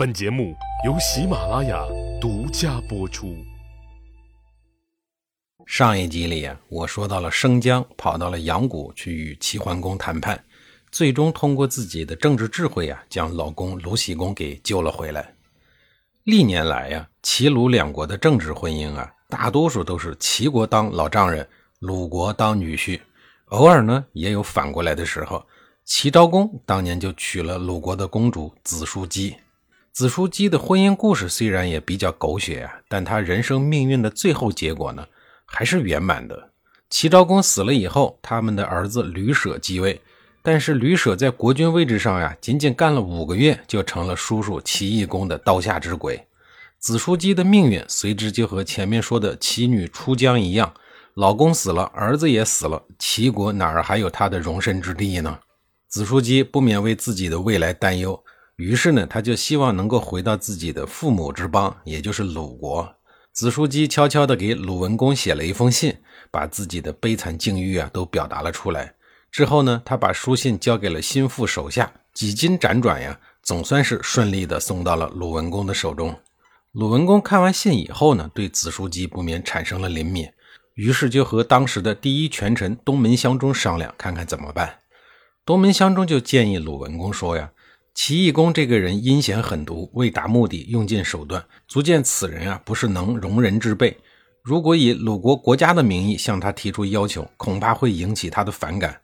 本节目由喜马拉雅独家播出。上一集里啊，我说到了生姜跑到了阳谷去与齐桓公谈判，最终通过自己的政治智慧啊，将老公鲁僖公给救了回来。历年来呀，齐鲁两国的政治婚姻啊，大多数都是齐国当老丈人，鲁国当女婿，偶尔呢也有反过来的时候。齐昭公当年就娶了鲁国的公主子叔姬。子叔姬的婚姻故事虽然也比较狗血啊，但他人生命运的最后结果呢，还是圆满的。齐昭公死了以后，他们的儿子吕舍继位，但是吕舍在国君位置上呀，仅仅干了五个月，就成了叔叔齐懿公的刀下之鬼。子叔姬的命运随之就和前面说的齐女出江一样，老公死了，儿子也死了，齐国哪儿还有他的容身之地呢？子叔姬不免为自己的未来担忧。于是呢，他就希望能够回到自己的父母之邦，也就是鲁国。子叔姬悄悄地给鲁文公写了一封信，把自己的悲惨境遇啊都表达了出来。之后呢，他把书信交给了心腹手下，几经辗转呀，总算是顺利地送到了鲁文公的手中。鲁文公看完信以后呢，对子叔姬不免产生了怜悯，于是就和当时的第一权臣东门相中商量，看看怎么办。东门相中就建议鲁文公说呀。齐懿公这个人阴险狠毒，为达目的用尽手段，足见此人啊不是能容人之辈。如果以鲁国国家的名义向他提出要求，恐怕会引起他的反感。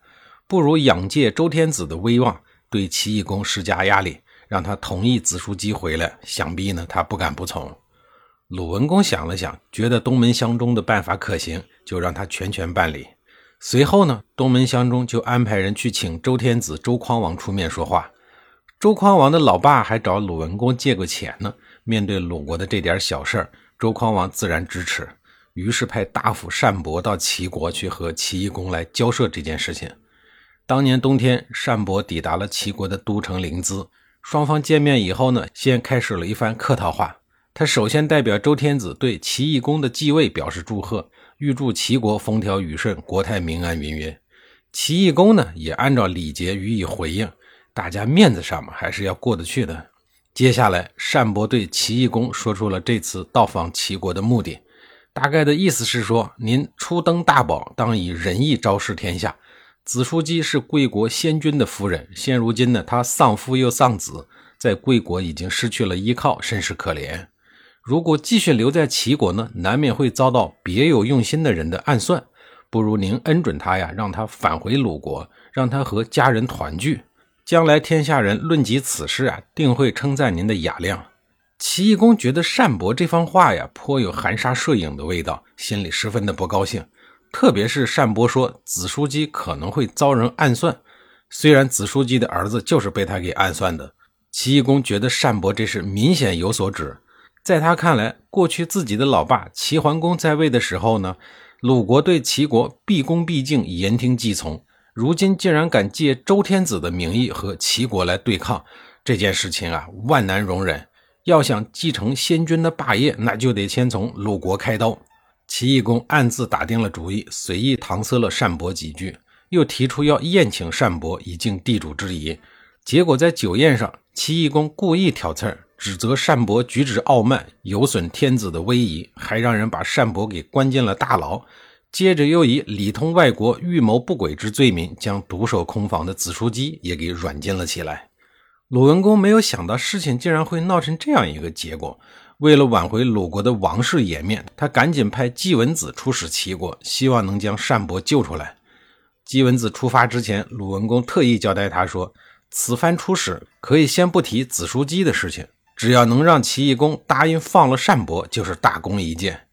不如仰借周天子的威望，对齐懿公施加压力，让他同意子叔姬回来。想必呢，他不敢不从。鲁文公想了想，觉得东门相中的办法可行，就让他全权办理。随后呢，东门相中就安排人去请周天子周匡王出面说话。周匡王的老爸还找鲁文公借过钱呢。面对鲁国的这点小事儿，周匡王自然支持，于是派大夫单伯到齐国去和齐懿公来交涉这件事情。当年冬天，单伯抵达了齐国的都城临淄，双方见面以后呢，先开始了一番客套话。他首先代表周天子对齐懿公的继位表示祝贺，预祝齐国风调雨顺、国泰民安云云。齐懿公呢，也按照礼节予以回应。大家面子上嘛，还是要过得去的。接下来，单伯对齐懿公说出了这次到访齐国的目的，大概的意思是说：您初登大宝，当以仁义昭示天下。子叔姬是贵国先君的夫人，现如今呢，她丧夫又丧子，在贵国已经失去了依靠，甚是可怜。如果继续留在齐国呢，难免会遭到别有用心的人的暗算。不如您恩准他呀，让他返回鲁国，让他和家人团聚。将来天下人论及此事啊，定会称赞您的雅量。齐懿公觉得单伯这番话呀，颇有含沙射影的味道，心里十分的不高兴。特别是单伯说子叔姬可能会遭人暗算，虽然子叔姬的儿子就是被他给暗算的。齐懿公觉得单伯这是明显有所指，在他看来，过去自己的老爸齐桓公在位的时候呢，鲁国对齐国毕恭毕敬，言听计从。如今竟然敢借周天子的名义和齐国来对抗，这件事情啊，万难容忍。要想继承先君的霸业，那就得先从鲁国开刀。齐懿公暗自打定了主意，随意搪塞了单伯几句，又提出要宴请单伯以敬地主之谊。结果在酒宴上，齐懿公故意挑刺儿，指责单伯举止傲慢，有损天子的威仪，还让人把单伯给关进了大牢。接着又以里通外国、预谋不轨之罪名，将独守空房的子叔姬也给软禁了起来。鲁文公没有想到事情竟然会闹成这样一个结果，为了挽回鲁国的王室颜面，他赶紧派季文子出使齐国，希望能将单伯救出来。季文子出发之前，鲁文公特意交代他说：“此番出使可以先不提子叔姬的事情，只要能让齐懿公答应放了单伯，就是大功一件。”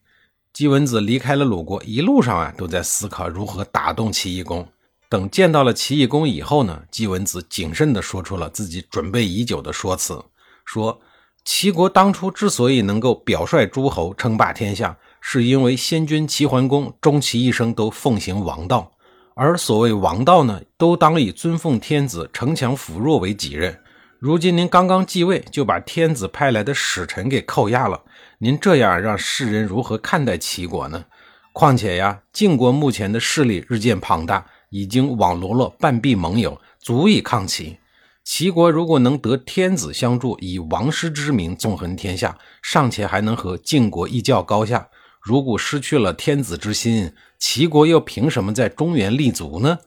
季文子离开了鲁国，一路上啊都在思考如何打动齐懿公。等见到了齐懿公以后呢，季文子谨慎地说出了自己准备已久的说辞，说齐国当初之所以能够表率诸侯称霸天下，是因为先君齐桓公终其一生都奉行王道，而所谓王道呢，都当以尊奉天子、城强辅弱为己任。如今您刚刚继位，就把天子派来的使臣给扣押了。您这样让世人如何看待齐国呢？况且呀，晋国目前的势力日渐庞大，已经网罗了半壁盟友，足以抗齐。齐国如果能得天子相助，以王师之名纵横天下，尚且还能和晋国一较高下；如果失去了天子之心，齐国又凭什么在中原立足呢？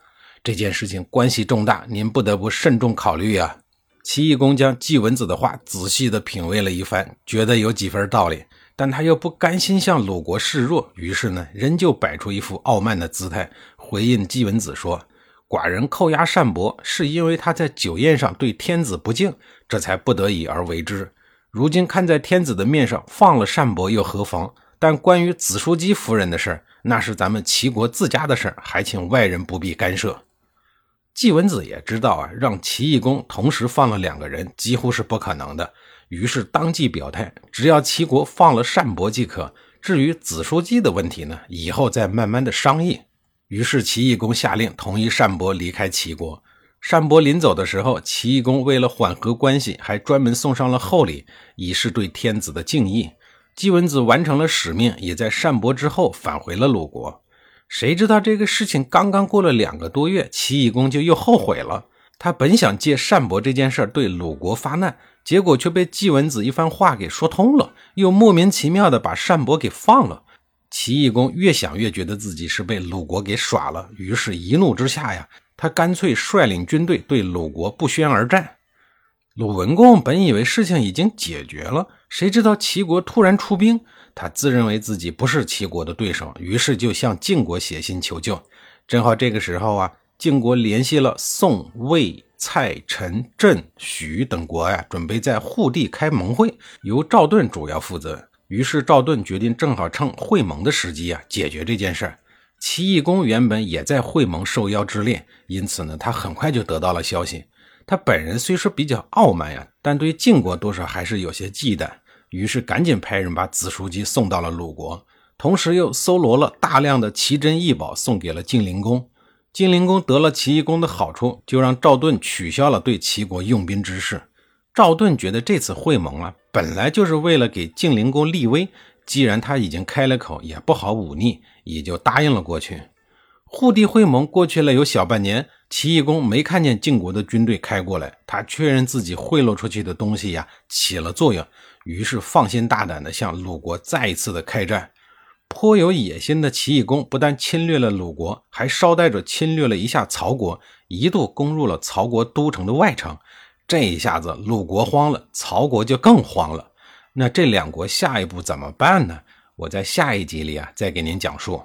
这件事情关系重大，您不得不慎重考虑啊！齐懿公将季文子的话仔细地品味了一番，觉得有几分道理，但他又不甘心向鲁国示弱，于是呢，仍旧摆出一副傲慢的姿态，回应季文子说。寡人扣押单伯，是因为他在酒宴上对天子不敬，这才不得已而为之。如今看在天子的面上，放了单伯又何妨？但关于子叔姬夫人的事那是咱们齐国自家的事还请外人不必干涉。季文子也知道啊，让齐懿公同时放了两个人几乎是不可能的，于是当即表态，只要齐国放了单伯即可。至于子叔姬的问题呢，以后再慢慢的商议。于是齐懿公下令同意单伯离开齐国。单伯临走的时候，齐懿公为了缓和关系，还专门送上了厚礼，以示对天子的敬意。季文子完成了使命，也在单伯之后返回了鲁国。谁知道这个事情刚刚过了两个多月，齐懿公就又后悔了。他本想借单伯这件事对鲁国发难，结果却被季文子一番话给说通了，又莫名其妙的把单伯给放了。齐懿公越想越觉得自己是被鲁国给耍了，于是一怒之下呀，他干脆率领军队对鲁国不宣而战。鲁文公本以为事情已经解决了，谁知道齐国突然出兵，他自认为自己不是齐国的对手，于是就向晋国写信求救。正好这个时候啊，晋国联系了宋、魏、蔡、陈、郑、许等国呀，准备在护地开盟会，由赵盾主要负责。于是赵盾决定，正好趁会盟的时机啊，解决这件事。齐懿公原本也在会盟受邀之列，因此呢，他很快就得到了消息。他本人虽说比较傲慢呀，但对晋国多少还是有些忌惮。于是赶紧派人把子叔姬送到了鲁国，同时又搜罗了大量的奇珍异宝送给了晋灵公。晋灵公得了齐懿公的好处，就让赵盾取消了对齐国用兵之事。赵盾觉得这次会盟啊，本来就是为了给晋灵公立威，既然他已经开了口，也不好忤逆，也就答应了过去。护地会盟过去了有小半年，齐懿公没看见晋国的军队开过来，他确认自己贿赂出去的东西呀起了作用，于是放心大胆地向鲁国再一次的开战。颇有野心的齐懿公不但侵略了鲁国，还捎带着侵略了一下曹国，一度攻入了曹国都城的外城。这一下子，鲁国慌了，曹国就更慌了。那这两国下一步怎么办呢？我在下一集里啊，再给您讲述。